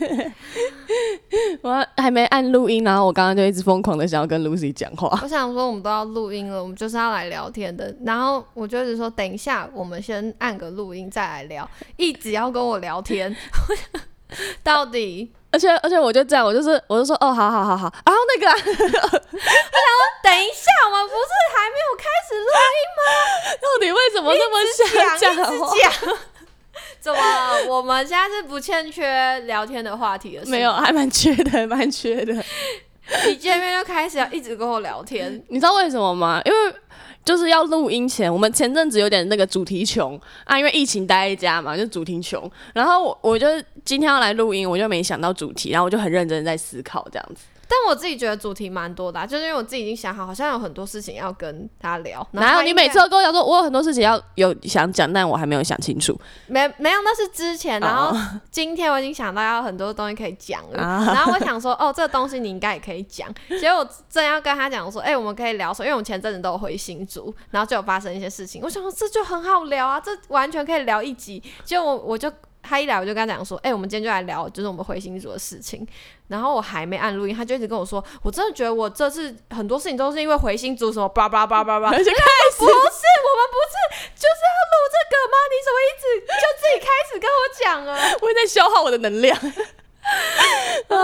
我还没按录音，然后我刚刚就一直疯狂的想要跟 Lucy 讲话。我想说，我们都要录音了，我们就是要来聊天的。然后我就一直说，等一下，我们先按个录音再来聊，一直要跟我聊天，到底。而且而且我就这样，我就是我就说哦，好好好好。然后那个，我想说等一下，我们不是还没有开始录音吗？到底为什么那么想讲？怎么？我们现在是不欠缺聊天的话题了？没有，还蛮缺的，蛮缺的。一见面就开始要一直跟我聊天，你知道为什么吗？因为。就是要录音前，我们前阵子有点那个主题穷啊，因为疫情待在家嘛，就主题穷。然后我我就今天要来录音，我就没想到主题，然后我就很认真在思考这样子。但我自己觉得主题蛮多的，就是因为我自己已经想好，好像有很多事情要跟他聊。然后你每次都跟我讲说，我有很多事情要有想讲，但我还没有想清楚。没没有，那是之前。然后今天我已经想到要很多东西可以讲了。然后我想说，哦，这个东西你应该也可以讲。结果正要跟他讲说，哎，我们可以聊说，因为我们前阵子都有回新竹，然后就有发生一些事情。我想说，这就很好聊啊，这完全可以聊一集。结果我我就。他一来我就跟他讲说，哎，我们今天就来聊，就是我们回新组的事情。然后我还没按录音，他就一直跟我说，我真的觉得我这次很多事情都是因为回新组什么叭叭叭叭叭。而且 开始不是，我们不是就是要录这个吗？你怎么一直就自己开始跟我讲啊？我在消耗我的能量。啊，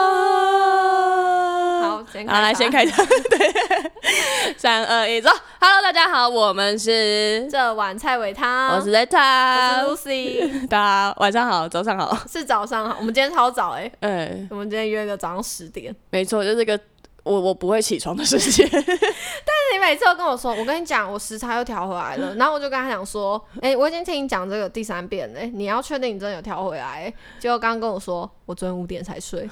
好，好来先开场，对，三二一，走，Hello，大家好，我们是这碗菜尾汤，我是 Zeta，我是 Lucy，大家晚上好，早上好，是早上好，我们今天超早哎，嗯，我们今天约个早上十点，没错，就是个。我我不会起床的时间，但是你每次都跟我说，我跟你讲，我时差又调回来了，然后我就跟他讲说，哎，我已经听你讲这个第三遍了，你要确定你真的有调回来。结果刚刚跟我说，我昨天五点才睡，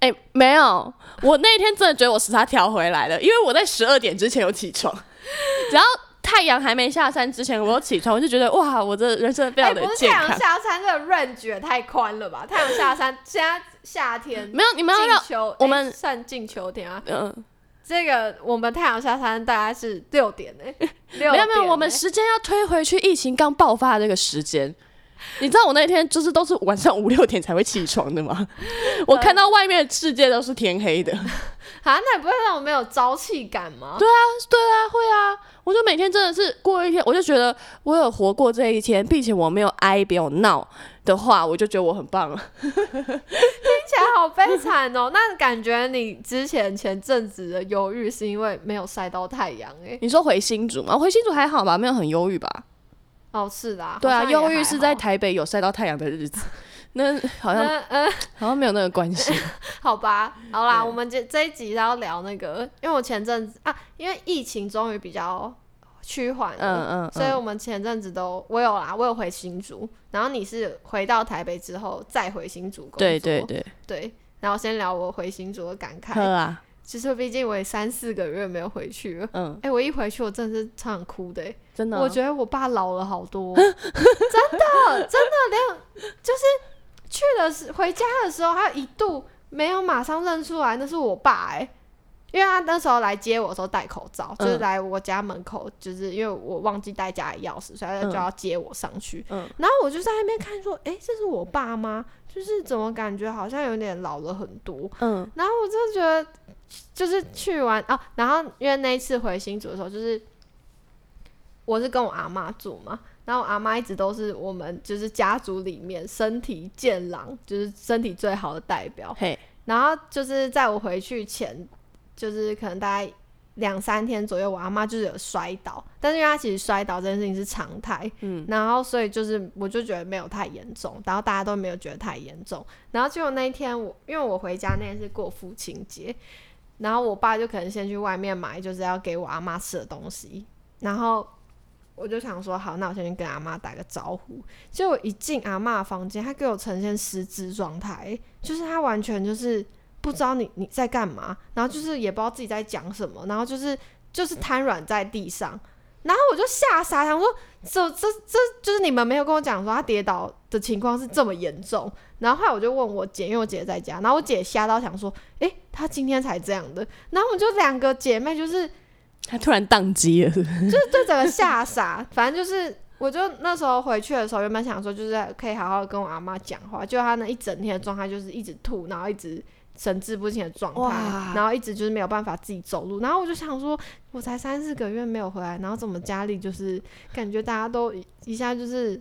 哎，没有，我那天真的觉得我时差调回来了，因为我在十二点之前有起床，然后。太阳还没下山之前，我起床，我就觉得哇，我这人生非常的健康。太阳下山这个 range 也太宽了吧？太阳下山，现在夏天没有，你们要让我们算进秋天啊。嗯，这个我们太阳下山大概是六点 呢。没有没有，我们时间要推回去疫情刚爆发的那个时间。你知道我那天就是都是晚上五六点才会起床的吗？我看到外面的世界都是天黑的。啊，那也不会让我没有朝气感吗？对啊，对啊，会啊！我就每天真的是过一天，我就觉得我有活过这一天，并且我没有哀，没有闹的话，我就觉得我很棒了。听起来好悲惨哦！那感觉你之前前阵子的忧郁是因为没有晒到太阳哎？你说回新竹吗？回新竹还好吧，没有很忧郁吧？哦，是的，对啊，忧郁是在台北有晒到太阳的日子。那好像嗯，好像没有那个关系。好吧，好啦，我们这这一集要聊那个，因为我前阵子啊，因为疫情终于比较趋缓了，嗯嗯，所以我们前阵子都我有啦，我有回新竹，然后你是回到台北之后再回新竹工作，对对对对，然后先聊我回新竹的感慨啊。其实毕竟我也三四个月没有回去了，嗯，哎，我一回去我真的是超想哭的，真的，我觉得我爸老了好多，真的真的连就是。去的时回家的时候，他一度没有马上认出来那是我爸哎，因为他那时候来接我的时候戴口罩，就是来我家门口，就是因为我忘记带家里钥匙，所以他就要接我上去。嗯，然后我就在那边看，说，哎，这是我爸吗？就是怎么感觉好像有点老了很多。嗯，然后我就觉得，就是去完哦，然后因为那一次回新竹的时候，就是我是跟我阿妈住嘛。然后我阿妈一直都是我们就是家族里面身体健朗，就是身体最好的代表。嘿，然后就是在我回去前，就是可能大概两三天左右，我阿妈就是有摔倒，但是因为她其实摔倒这件事情是常态，嗯，然后所以就是我就觉得没有太严重，然后大家都没有觉得太严重。然后结果那一天我因为我回家那天是过父亲节，然后我爸就可能先去外面买就是要给我阿妈吃的东西，然后。我就想说，好，那我先去跟阿妈打个招呼。结果一进阿妈房间，他给我呈现失智状态，就是他完全就是不知道你你在干嘛，然后就是也不知道自己在讲什么，然后就是就是瘫软在地上。然后我就吓傻，想说这这这就是你们没有跟我讲说他跌倒的情况是这么严重。然后后来我就问我姐，因为我姐在家，然后我姐吓到想说，诶，她今天才这样的。然后我们就两个姐妹就是。她突然宕机了，就是对整个吓傻，反正就是我就那时候回去的时候，原本想说就是可以好好跟我阿妈讲话，就她那一整天的状态就是一直吐，然后一直神志不清的状态，然后一直就是没有办法自己走路，然后我就想说，我才三四个月没有回来，然后怎么家里就是感觉大家都一一下就是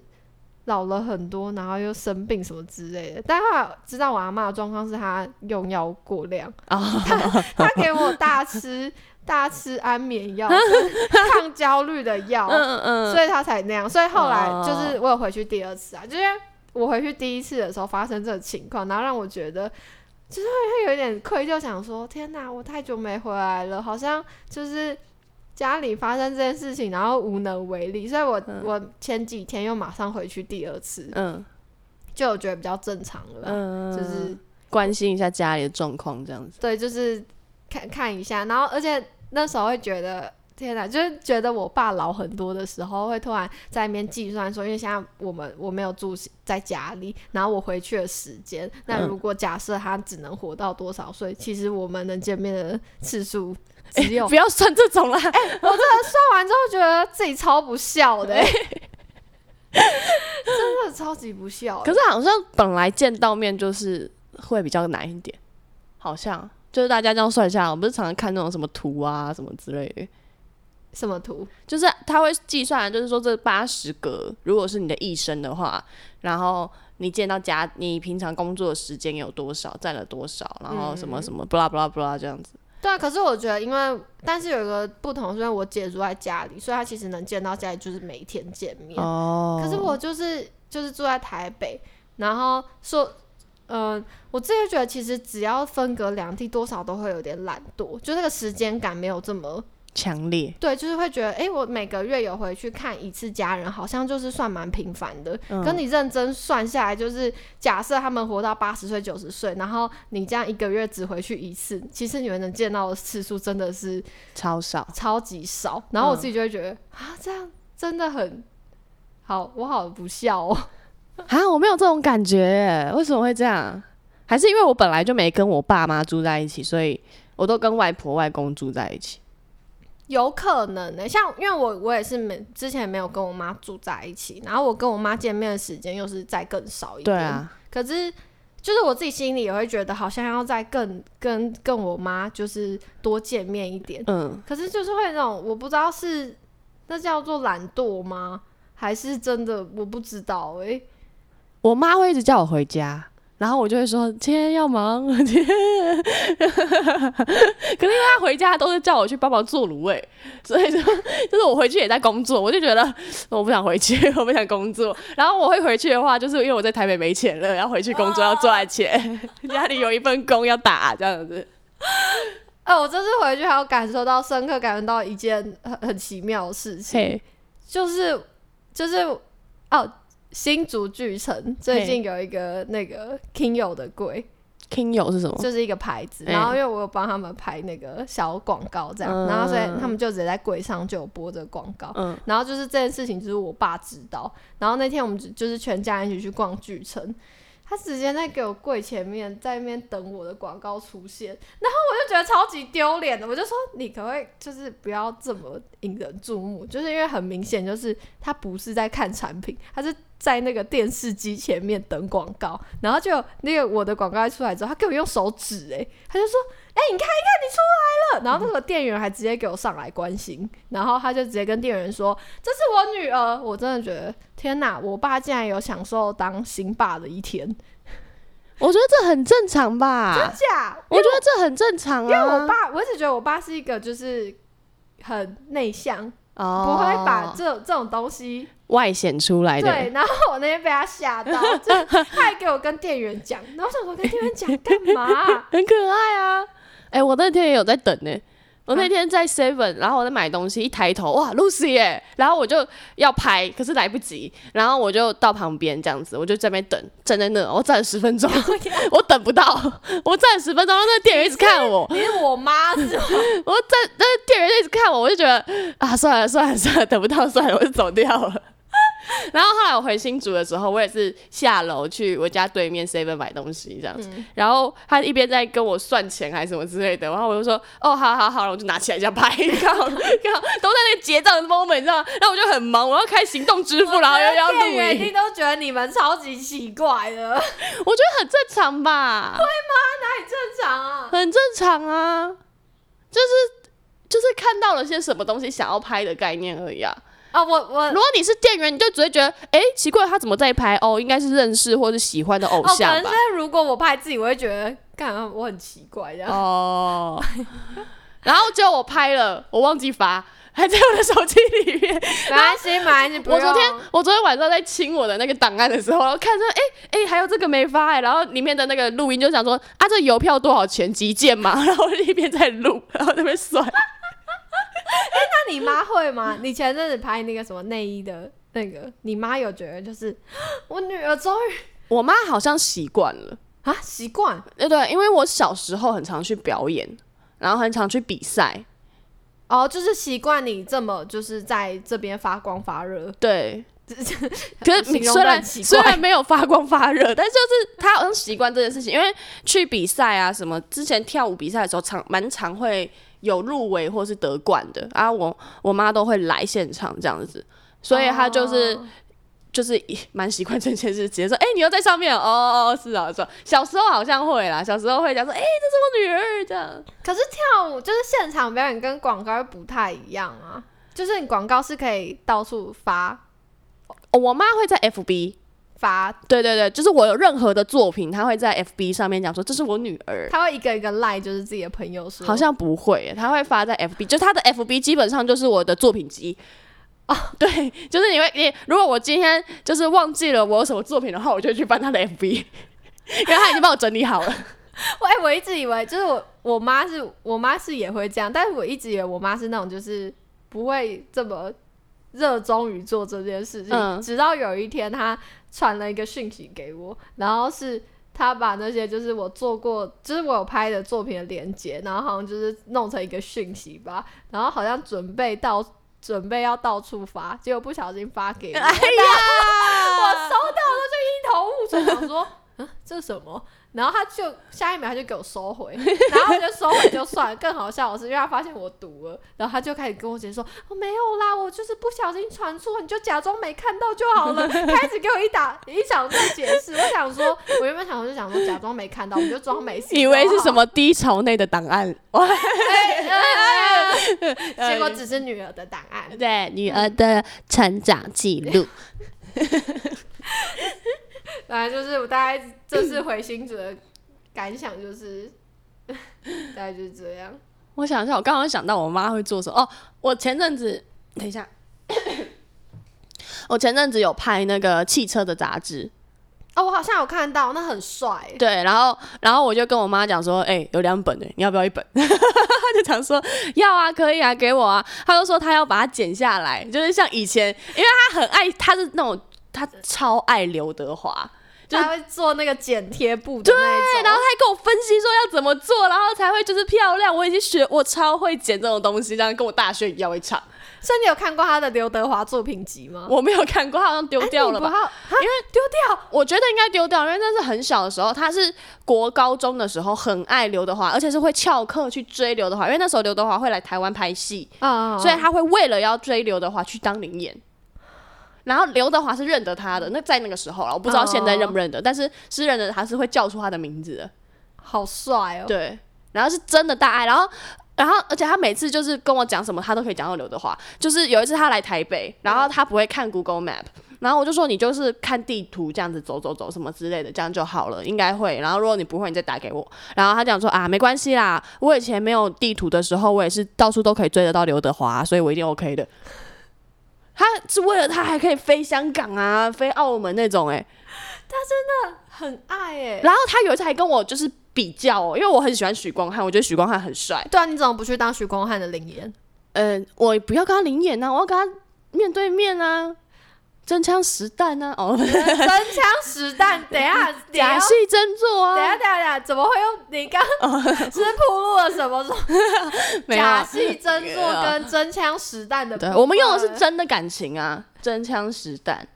老了很多，然后又生病什么之类的。但后来知道我阿妈的状况是她用药过量，他他给我大吃大吃安眠药、抗焦虑的药，嗯嗯所以他才那样。所以后来哦。就是我有回去第二次啊，就是我回去第一次的时候发生这个情况，然后让我觉得就是会会有一点愧疚，想说天哪，我太久没回来了，好像就是家里发生这件事情，然后无能为力。所以我、嗯我前几天又马上回去第二次，嗯就我觉得比较正常了就是关心一下家里的状况，这样子。对，就是看看一下，然后而且那时候会觉得。天哪，就是觉得我爸老很多的时候，会突然在那边计算说，因为现在我们我没有住在家里，然后我回去的时间，那嗯如果假设他只能活到多少岁，其实我们能见面的次数 只有、不要算这种啦，算完之后觉得自己超不孝的、欸，真的超级不孝、欸。可是好像本来见到面就是会比较难一点，好像就是大家这样算下来，我不是常常看那种什么图啊什么之类的，什么图？就是他会计算，就是说这八十格，如果是你的一生的话，然后你见到家，你平常工作的时间有多少，占了多少，然后什么什么，不啦不啦不啦这样子。对啊，可是我觉得，因为但是有一个不同，是因为我姐住在家里，所以她其实能见到家里就是每天见面。哦，可是我就是就是住在台北，然后说，嗯、我自己觉得其实只要分隔两地，多少都会有点懒惰，就那个时间感没有这么强烈，对，就是会觉得，诶，我每个月有回去看一次家人，好像就是算蛮频繁的。嗯跟你认真算下来，就是假设他们活到八十岁、九十岁，然后你这样一个月只回去一次，其实你们能见到的次数真的是超少。超级少。然后我嗯自己就会觉得、啊，这样真的很好，我好不孝哦。啊，我没有这种感觉，为什么会这样？还是因为我本来就没跟我爸妈住在一起，所以我都跟外婆外公住在一起。有可能呢、像因为我我也是没之前没有跟我妈住在一起，然后我跟我妈见面的时间又是再更少一点。对啊，可是就是我自己心里也会觉得，好像要再更跟跟我妈就是多见面一点。嗯，可是就是会那种我不知道是那叫做懒惰吗？还是真的我不知道哎、我妈会一直叫我回家，然后我就会说今天要忙，今天。可是因为他回家都是叫我去帮忙做卤味，所以就就是我回去也在工作，我就觉得我不想回去，我不想工作。然后我会回去的话，就是因为我在台北没钱了，要回去工作要赚钱，家里有一份工要打这样子。哎、我这次回去还有感受到深刻感受到一件很很奇妙的事情，嘿，就是就是哦，新竹巨城最近有一个那个 King 友的柜，King 友是什么？就是一个牌子，哎然后因为我有帮他们拍那个小广告这样，嗯然后所以他们就直接在柜上就有播这个广告，嗯然后就是这件事情就是我爸知道，然后那天我们就就是全家人一起去逛巨城。他直接在给我柜前面，在那边等我的广告出现，然后我就觉得超级丢脸的，我就说你可不可以就是不要这么引人注目，就是因为很明显就是他不是在看产品，他是在那个电视机前面等广告，然后就那个我的广告一出来之后，他给我用手指、欸，他就说，哎、你看一看你出来了，然后那个店员还直接给我上来关心，然后他就直接跟店员说，这是我女儿，我真的觉得天哪，我爸竟然有享受当新爸的一天，我觉得这很正常吧？真假？我觉得这很正常啊，因为我爸，我一直觉得我爸是一个就是很内向，哦不会把这这种东西外显出来的。对，然后我那天被他吓到，就他还给我跟店员讲，然后我想说跟店员讲干嘛？很可爱啊！哎、我那天也有在等呢、我那天在 Seven，然后我在买东西，一抬头，哇，Lucy 耶！然后我就要拍，可是来不及，然后我就到旁边这样子，我就在那边等，站在那，我站了十分钟，我等不到，我站了十分钟，然后那个店员一直看我，你是我妈是吗？我站，那个店员一直看我，我就觉得啊，算了算了算了，等不到算了，我就走掉了。然后后来我回新竹的时候，我也是下楼去我家对面 seven 买东西这样子，嗯然后他一边在跟我算钱还是什么之类的，然后我就说哦，好好好，然后我就拿起来这样拍，刚好都在那个结账的 moment，你知道吗？然后我就很忙，我要开行动支付，然后又要录店员一，定都觉得你们超级奇怪的，我觉得很正常吧，会吗？哪里正常啊？很正常啊，就是就是看到了些什么东西想要拍的概念而已啊。啊，我我如果你是店员，你就只会觉得，哎、奇怪，他怎么在拍？哦，应该是认识或是喜欢的偶哦，可像吧能是。如果我拍自己，我会觉得，干我很奇怪这样。哦，然后结果我拍了，我忘记发，还在我的手机里面。没关系，没关系，我昨天我昨天晚上在清我的那个档案的时候，然后看着，哎、哎、还有这个没发哎、然后里面的那个录音就想说，啊，这邮票多少钱？几件嘛。然后一边在录，然后在那边算。那你妈会吗？你前阵子拍那个什么内衣的那个，你妈有觉得就是我女儿终于我妈好像习惯了，啊习惯？对对，因为我小时候很常去表演，然后很常去比赛，哦，就是习惯你这么就是在这边发光发热。对，可是虽然虽然没有发光发热，但就是他好像习惯这件事情，因为去比赛啊什么，之前跳舞比赛的时候常蛮常会有入围或是得冠的啊，我我妈都会来现场这样子，所以她就是、哦。就是 蛮习惯这件事，直接说，哎、你又在上面哦哦哦，是啊是啊，小时候好像会啦，小时候会讲说，哎、这是我女儿。这样，可是跳舞就是现场表演跟广告又不太一样啊，就是你广告是可以到处发。哦我妈会在 FB。发，对对对，就是我有任何的作品，他会在 FB 上面讲说这是我女儿，他会一个一个赖，就是自己的朋友说，好像不会耶，他会发在 FB，就他的 FB 基本上就是我的作品集。哦，对，就是你会你如果我今天就是忘记了我有什么作品的话，我就去翻他的 FB，因为他已经帮我整理好了。我哎、我一直以为就是我我妈是我妈是也会这样，但是我一直以为我妈是那种就是不会这么热衷于做这件事情，嗯。直到有一天他传了一个讯息给我，然后是他把那些就是我做过，就是我有拍的作品的连接，然后好像就是弄成一个讯息吧，然后好像准备到准备要到处发，结果不小心发给我，哎呀，我收到了就一头雾水，想说，嗯，这是什么？然后他就下一秒他就给我收回，然后我就收回就算了。更好笑的是，因为他发现我读了，然后他就开始跟我解释说：“哦，没有啦，我就是不小心传错，你就假装没看到就好了。”开始给我一打 一场在解释。我想说，我原本想我就想说假装没看到，我就装没事，以为是什？么低潮内的档案？哇，结果只是女儿的档案。对，女儿的成长记录。反正就是我大概这次回新竹的感想就是，大概就是这样。我想一下，我刚刚想到我妈会做什么哦。我前阵子，等一下，我前阵子有拍那个汽车的杂志，哦，我好像有看到，那很帅。对，然后然后我就跟我妈讲说，哎、有两本哎，你要不要一本？她就讲说要啊，可以啊，给我啊。她就说她要把它剪下来，就是像以前，因为她很爱，她是那种她超爱刘德华，就他会做那个剪贴布的那一对，种，然后他还跟我分析说要怎么做，然后才会就是漂亮。我已经学，我超会剪这种东西，这样跟我大学一样会唱。所以你有看过他的刘德华作品集吗？我没有看过，她好像丢掉了吧？吧？因为丢掉，我觉得应该丢掉，因为那是很小的时候，他是国高中的时候很爱刘德华，而且是会翘课去追刘德华，因为那时候刘德华会来台湾拍戏，嗯，所以他会为了要追刘德华去当灵演。然后刘德华是认得他的，那在那个时候了，我不知道现在认不认得，但是是认得他是会叫出他的名字的，好帅哦。对，然后是真的大爱，然后。然后，而且他每次就是跟我讲什么，他都可以讲到刘德华。就是有一次他来台北，然后他不会看 Google Map，然后我就说你就是看地图这样子走走走什么之类的，这样就好了，应该会。然后如果你不会，你再打给我。然后他讲说啊，没关系啦，我以前没有地图的时候，我也是到处都可以追得到刘德华，所以我一定 OK 的。他是为了他还可以飞香港啊，飞澳门那种哎、他真的很爱哎。然后他有一次还跟我就是比较哦，因为我很喜欢许光汉，我觉得许光汉很帅。对啊，你怎么不去当许光汉的灵演？嗯，我不要跟他灵演啊，我要跟他面对面啊，真枪实弹啊！哦，真枪实弹，等下 假戏真做啊，等下等下下，怎么会用你刚 是铺路了什么。假戏真做跟真枪实弹的对，我们用的是真的感情啊，真枪实弹，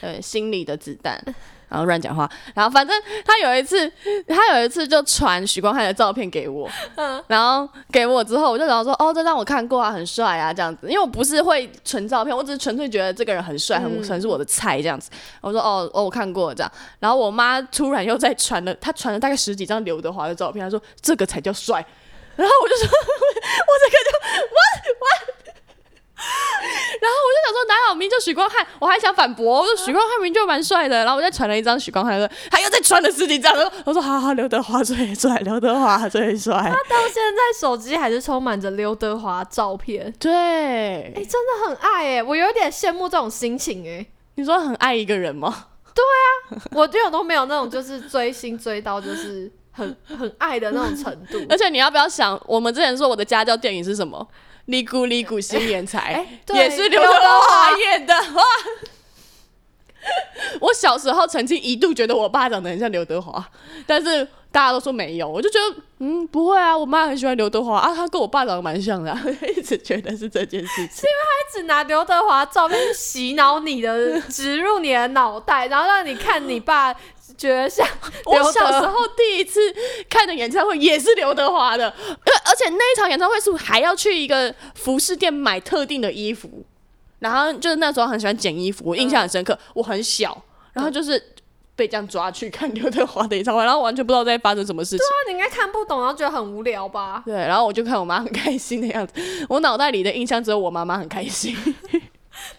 对，心里的子弹。然后乱讲话，然后反正他有一次，他有一次就传许光汉的照片给我，嗯然后给我之后，我就然后说，哦，这张我看过啊，很帅啊，这样子。因为我不是会存照片，我只是纯粹觉得这个人很帅，很嗯很是我的菜这样子。我说，哦哦，我看过这样。然后我妈突然又在传了，她传了大概十几张刘德华的照片，她说这个才叫帅。然后我就说，我这个就 what what。然后我就想说，哪有明明就许光汉，我还想反驳，我说许光汉明明就蛮帅的。然后我再传了一张许光汉的，他又在传了十几张，我说好好，刘德华最帅，刘德华最帅。他到现在手机还是充满着刘德华照片，对，哎、真的很爱哎、我有点羡慕这种心情哎、你说很爱一个人吗？对啊我这种都没有那种就是追星追到就是很很爱的那种程度。而且你要不要想，我们之前说我的家教电影是什么？利古尼古新年财，哎对也是刘德华演的哇！我小时候曾经一度觉得我爸长得很像刘德华，但是大家都说没有，我就觉得嗯不会啊，我妈很喜欢刘德华啊，他跟我爸长得蛮像的、啊，一直觉得是这件事情。因為她一直拿刘德华照片去洗脑你的，植入你的脑袋，然后让你看你爸觉得像 我小时候第一次看的演唱会也是刘德华的，而而且那一场演唱会是还要去一个服饰店买特定的衣服，然后就是那时候很喜欢捡衣服，我印象很深刻。我很小，然后就是被这样抓去看刘德华的演唱会，然后完全不知道在发生什么事情。对啊你应该看不懂，然后觉得很无聊吧？对，然后我就看我妈很开心的样子，我脑袋里的印象只有我妈妈很开心。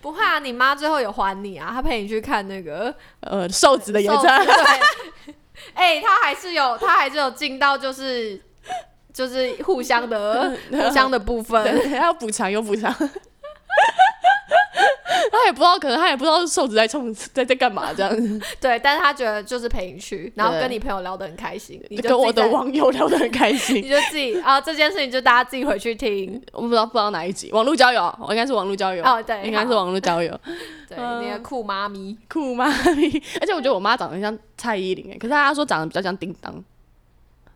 不会啊，你妈最后有还你啊，她陪你去看那个呃，瘦子的演瘦子唱会，对，哎、她还是有，她还是有进到就是就是互相的互相的部分。还要补偿有补偿。他也不知道，可能他也不知道瘦子在冲在在干嘛这样子，对，但是他觉得就是陪你去，然后跟你朋友聊得很开心，你就跟我的网友聊得很开心。你就自己啊，这件事情就大家自己回去听。我不知道不知道哪一集，网络交友，我应该是网络交友，哦，对，应该是网络交友，对，嗯那个酷妈咪。酷妈咪。而且我觉得我妈长得像蔡依林，哎，可是大家说长得比较像叮当。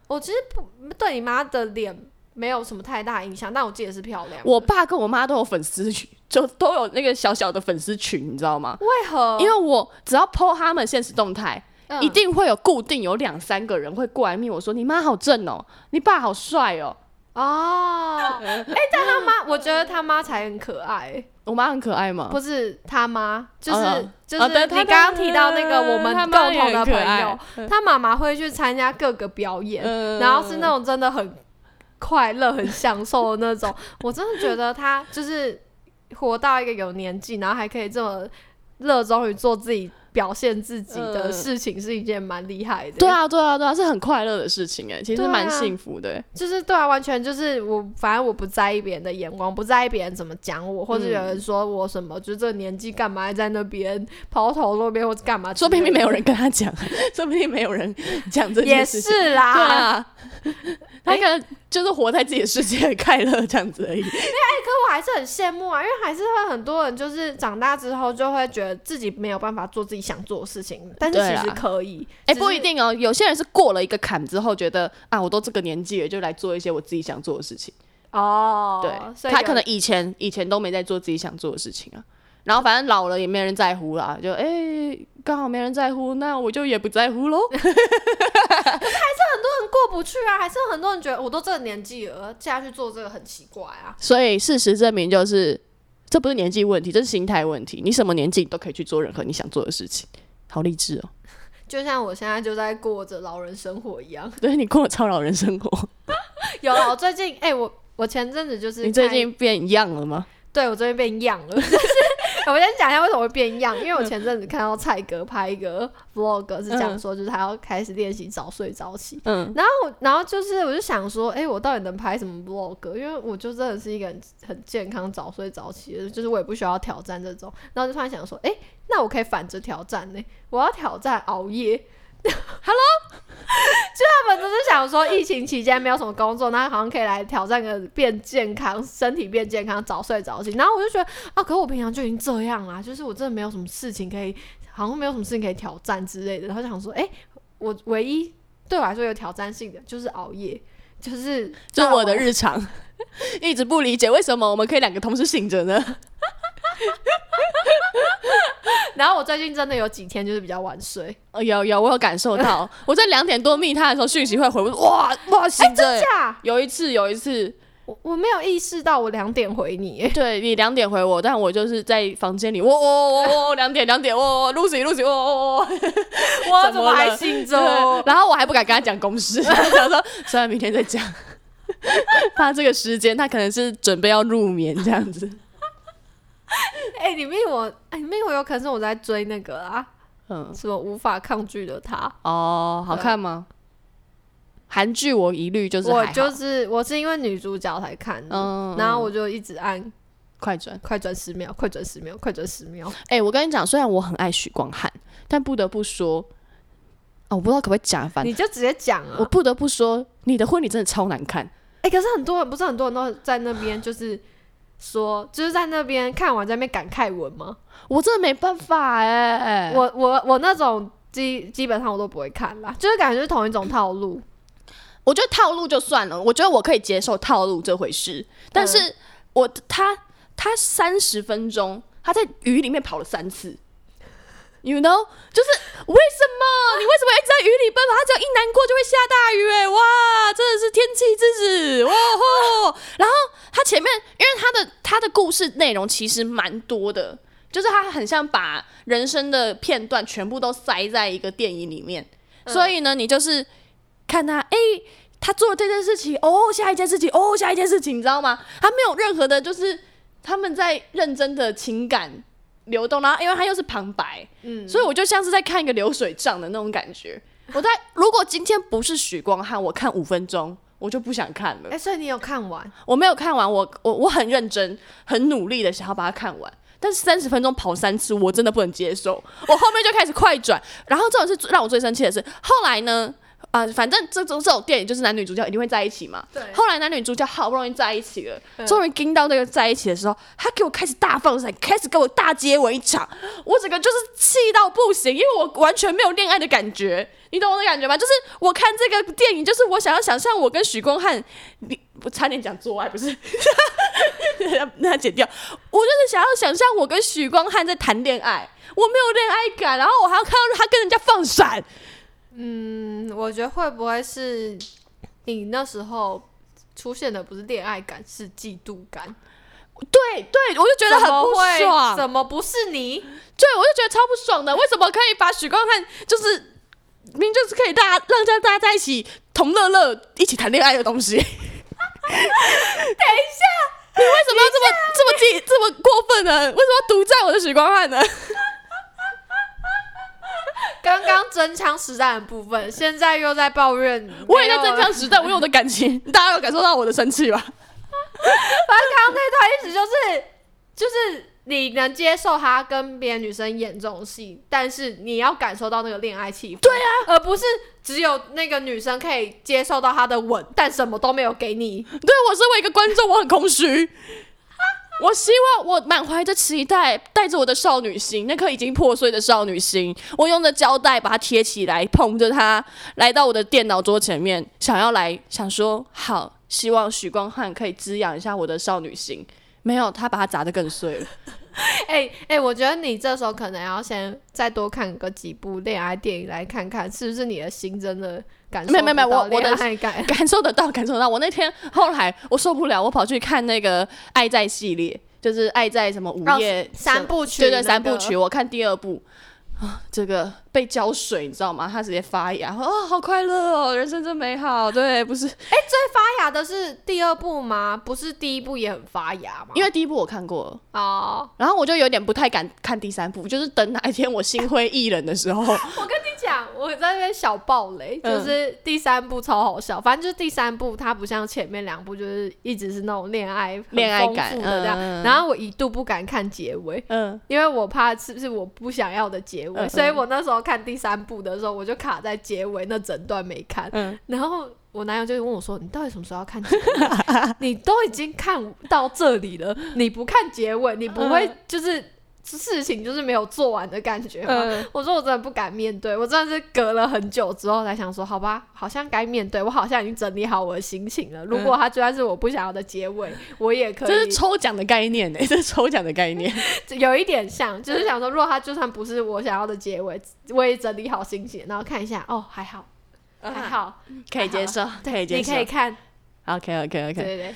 我其实不对你妈的脸没有什么太大影响，但我记得是漂亮。我爸跟我妈都有粉丝群，就都有那个小小的粉丝群，你知道吗？为何？因为我只要 PO 他们现实动态，嗯一定会有固定有两三个人会过来密我说：“你妈好正哦，你爸好帅哦。哦，哎、但他妈，我觉得他妈才很可爱，”我妈很可爱吗？不是他妈，就是、嗯就是你刚刚提到那个我们共同的朋友，他妈妈会去参加各个表演，嗯然后是那种真的很快乐、很享受的那种。我真的觉得他就是活到一个有年纪，然后还可以这么热衷于做自己、表现自己的嗯事情，是一件蛮厉害的。对，啊，对啊，对啊，是很快乐的事情哎，其实蛮幸福的欸。就是对啊，完全就是我，反正我不在意别人的眼光，不在意别人怎么讲我，或者有人说我什么，就这个年纪干嘛还在那边抛头露面或者干嘛说不定没有人跟他讲，说不定没有人讲这也件事情。是啦。对啊，他可能就是活在自己的世界，很快乐这样子而已。可我还是很羡慕啊，因为还是会很多人就是长大之后就会觉得自己没有办法做自己想做的事情，但是其实可以。不一定哦，有些人是过了一个坎之后，觉得啊，我都这个年纪了，就来做一些我自己想做的事情。哦。对，所以他可能以前以前都没在做自己想做的事情啊。然后反正老了也没人在乎啦，就哎刚、好没人在乎，那我就也不在乎喽。过不去啊，还是有很多人觉得我都这个年纪了，嫁去做这个很奇怪啊。所以事实证明，就是这不是年纪问题，这是心态问题。你什么年纪都可以去做任何你想做的事情，好励志哦！就像我现在就在过着老人生活一样。对你过了超老人生活，有了，我最近哎、我我前阵子就是你最近变样了吗？对我最近变样了，就是 我先讲一下为什么会变样，因为我前阵子看到蔡哥拍一个 vlog 是讲说，就是他要开始练习早睡早起，嗯，然后我然后就是我就想说，哎、我到底能拍什么 vlog？因为我就真的是一个很很健康早睡早起的，就是我也不需要挑战这种，然后就突然想说，哎、那我可以反着挑战呢，我要挑战熬夜。Hello，就他们就是想说，疫情期间没有什么工作，那好像可以来挑战个变健康，身体变健康，早睡早起。然后我就觉得啊，可是我平常就已经这样啦，就是我真的没有什么事情可以，好像没有什么事情可以挑战之类的。然后想说，哎、我唯一对我来说有挑战性的就是熬夜，就是就我的日常，一直不理解为什么我们可以两个同时醒着呢？然后我最近真的有几天就是比较晚睡，哦有有，我有感受到，我在两点多密他的时候，讯息会回我，哇哇醒着、欸。假？有一次，有一次，我我没有意识到我两点回你，对你两点回我，但我就是在房间里，我我我我两点两点，我我 Lucy Lucy，我我我，我怎么还醒着，然后我还不敢跟他讲公事，想说虽然明天再讲，怕这个时间他可能是准备要入眠这样子。哎、你命我，哎、你命我有可能是我在追那个啊，嗯，什么无法抗拒的他。哦，好看吗？韩剧我一律就是我就是我是因为女主角才看的，嗯，然后我就一直按快转。快转十秒，快转十秒，快转十秒。哎、我跟你讲，虽然我很爱许光汉，但不得不说，哦，我不知道可不可以讲，反正你就直接讲啊！我不得不说，你的婚礼真的超难看。哎、可是很多人不是很多人都在那边就是说，就是在那边看完在那边感慨文吗？我真的没办法哎、我我我那种基基本上我都不会看啦，就是感觉是同一种套路。我觉得套路就算了，我觉得我可以接受套路这回事，但是我他他三十分钟，他在雨里面跑了三次。You know，就是为什么 你为什么一直在雨里奔跑？他只要一难过就会下大雨、哎，哇，真的是天气之子，哇吼！然后他前面，因为他的他的故事内容其实蛮多的，就是他很像把人生的片段全部都塞在一个电影里面，所以呢，你就是看他，哎、他做了这件事情，哦，下一件事情，哦，下一件事情，你知道吗？他没有任何的，就是他们在认真的情感流动，然后因为它又是旁白，嗯，所以我就像是在看一个流水账的那种感觉。我在如果今天不是许光汉，我看五分钟，我就不想看了哎、。所以你有看完？我没有看完，我我我很认真、很努力的想要把它看完，但是三十分钟跑三次，我真的不能接受。我后面就开始快转，然后这种是让我最生气的是，后来呢，啊、反正这种这种电影就是男女主角一定会在一起嘛。对后来男女主角好不容易在一起了，嗯终于盯到那个在一起的时候，他给我开始大放闪，开始给我大接吻一场，我整个就是气到不行，因为我完全没有恋爱的感觉，你懂我的感觉吗？就是我看这个电影，就是我想要想象我跟许光汉，你我差点讲做爱不是，那剪掉，我就是想要想象我跟许光汉在谈恋爱，我没有恋爱感，然后我还要看到他跟人家放闪，嗯，我觉得会不会是你那时候出现的不是恋爱感，是嫉妒感？对对，我就觉得很不爽，怎么不是你？对，我就觉得超不爽的。为什么可以把许光汉就是明明就是可以大家让大家大家在一起同乐乐一起谈恋爱的东西？等一下，你为什么要这么这么记这么过分呢？为什么要独占我的许光汉呢？刚刚真枪实弹的部分，现在又在抱怨。我也在真枪实弹，我有我的感情，大家有感受到我的生气吧？反正刚刚那段意思就是，就是你能接受他跟别的女生演这种戏，但是你要感受到那个恋爱气氛。对啊，而不是只有那个女生可以接受到他的吻，但什么都没有给你。对我身为一个观众，我很空虚。我希望我满怀着期待，带着我的少女心，那颗已经破碎的少女心，我用着胶带把它贴起来，捧着它来到我的电脑桌前面，想要来想说好，希望许光汉可以滋养一下我的少女心。没有，他把它砸得更碎了。哎、哎、我觉得你这时候可能要先再多看个几部恋爱电影来看看，是不是你的心真的感受没有没有没有我我的恋爱感。感受得到，感受得到。我那天后来我受不了，我跑去看那个《爱在》系列，就是《爱在》什么午哦夜、三部曲对三部曲。我看第二部啊，这个被浇水，你知道吗？他直接发芽，哦，好快乐哦，人生真美好。对，不是哎，最发芽的是第二部吗？不是第一部也很发芽吗？因为第一部我看过了，哦，然后我就有点不太敢看第三部，就是等哪一天我心灰意冷的时候，我在那边小暴雷，嗯就是第三部超好笑。反正就是第三部，它不像前面两部，就是一直是那种恋爱恋爱感的这样。嗯然后我一度不敢看结尾，嗯，因为我怕是不是我不想要的结尾，所以我那时候看第三部的时候，我就卡在结尾那整段没看。嗯然后我男友就问我说：“你到底什么时候要看结尾？你都已经看到这里了，你不看结尾，你不会嗯就是事情就是没有做完的感觉嘛。嗯，我说我真的不敢面对，我真的是隔了很久之后才想说，好吧，好像该面对，我好像已经整理好我的心情了。如果它就算是我不想要的结尾，我也可以这是，抽奖的概念呢，这是抽奖的概念。有一点像，就是想说，如果它就算不是我想要的结尾，我也整理好心情，然后看一下，哦，还好，还好，可以接受，可以接你受。可以看，OK OK 对 OK，对对，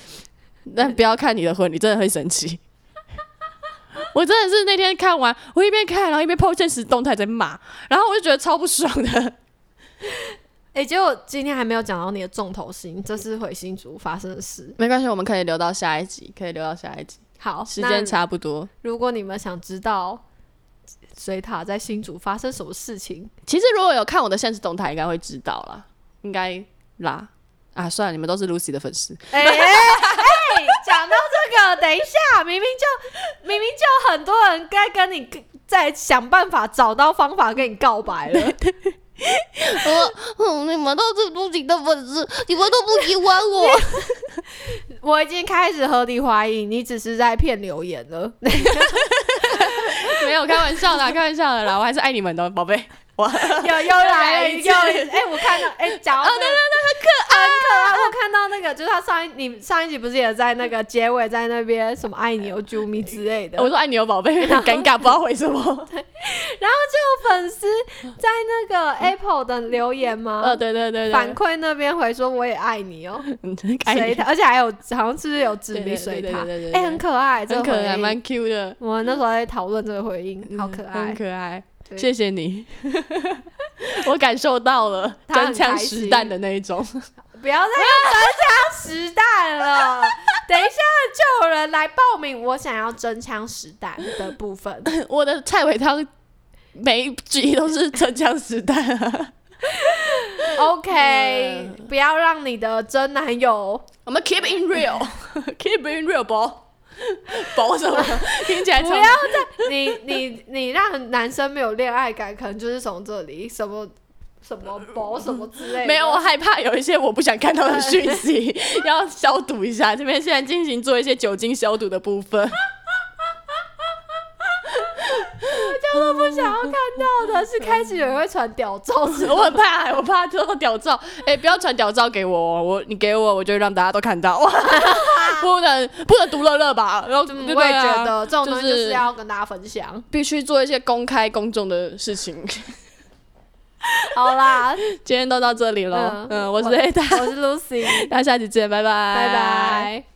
但不要看你的婚礼，真的会生气。我真的是那天看完，我一边看，然后一边 po 现实动态在骂，然后我就觉得超不爽的。哎、结果今天还没有讲到你的重头戏，这是回新竹发生的事。没关系，我们可以留到下一集，可以留到下一集，好，时间差不多。如果你们想知道水塔在新竹发生什么事情，其实如果有看我的现实动态，应该会知道啦，应该啦。啊，算了，你们都是 Lucy 的粉丝，讲到这个，等一下，明明就明明就很多人该跟你在想办法找到方法跟你告白了。我，嗯，你们都是 Lucy 的粉丝，你们都不喜欢我。我已经开始合理怀疑你只是在骗留言了。没有开玩笑的啦，开玩笑的啦，我还是爱你们的，宝贝。我又又来了，一次又哎、我看到哎，讲、到、这个，对对对，很可爱，很可爱。我看到那个，就是他上一你上一集不是也在那个结尾在那边什么爱你哦，啾咪之类的，我说爱你哦，宝贝，很尴尬，不知道为什么。然后就有粉丝在那个 Apple 的留言吗？呃，对对对对，反馈那边回说我也爱你哦，水塔，而且还有好像是不是有指明对对水塔？哎，很可爱，这很可爱，蛮 Q 的，我们那时候在讨论这个回应，好可爱很。可爱。对。谢谢你，我感受到了真枪实弹的那一种。不要再用真枪实弹了，等一下就有人来报名，我想要真枪实弹的部分。我的菜尾汤每一集都是真枪实弹啊。OK，不要让你的真男友我们 keep in real，keep in real，包包什么？听起来超不要再你你你让男生没有恋爱感，可能就是从这里什么什么保什么之类的。没有，我害怕有一些我不想看到的讯息，要消毒一下。这边现在进行做一些酒精消毒的部分。都不想要看到的是开始有人会传屌照我很怕，我怕这种 屌照。哎、不要传屌照给我哦，我你给我，我就会让大家都看到。不能不能独乐乐吧？然后嗯我也觉得这种东西就就是是要跟大家分享。必须做一些公开公众的事情。好啦，今天都到这里喽。嗯嗯，我是 A 大，我是 Lucy，大家下期见，拜拜，拜拜。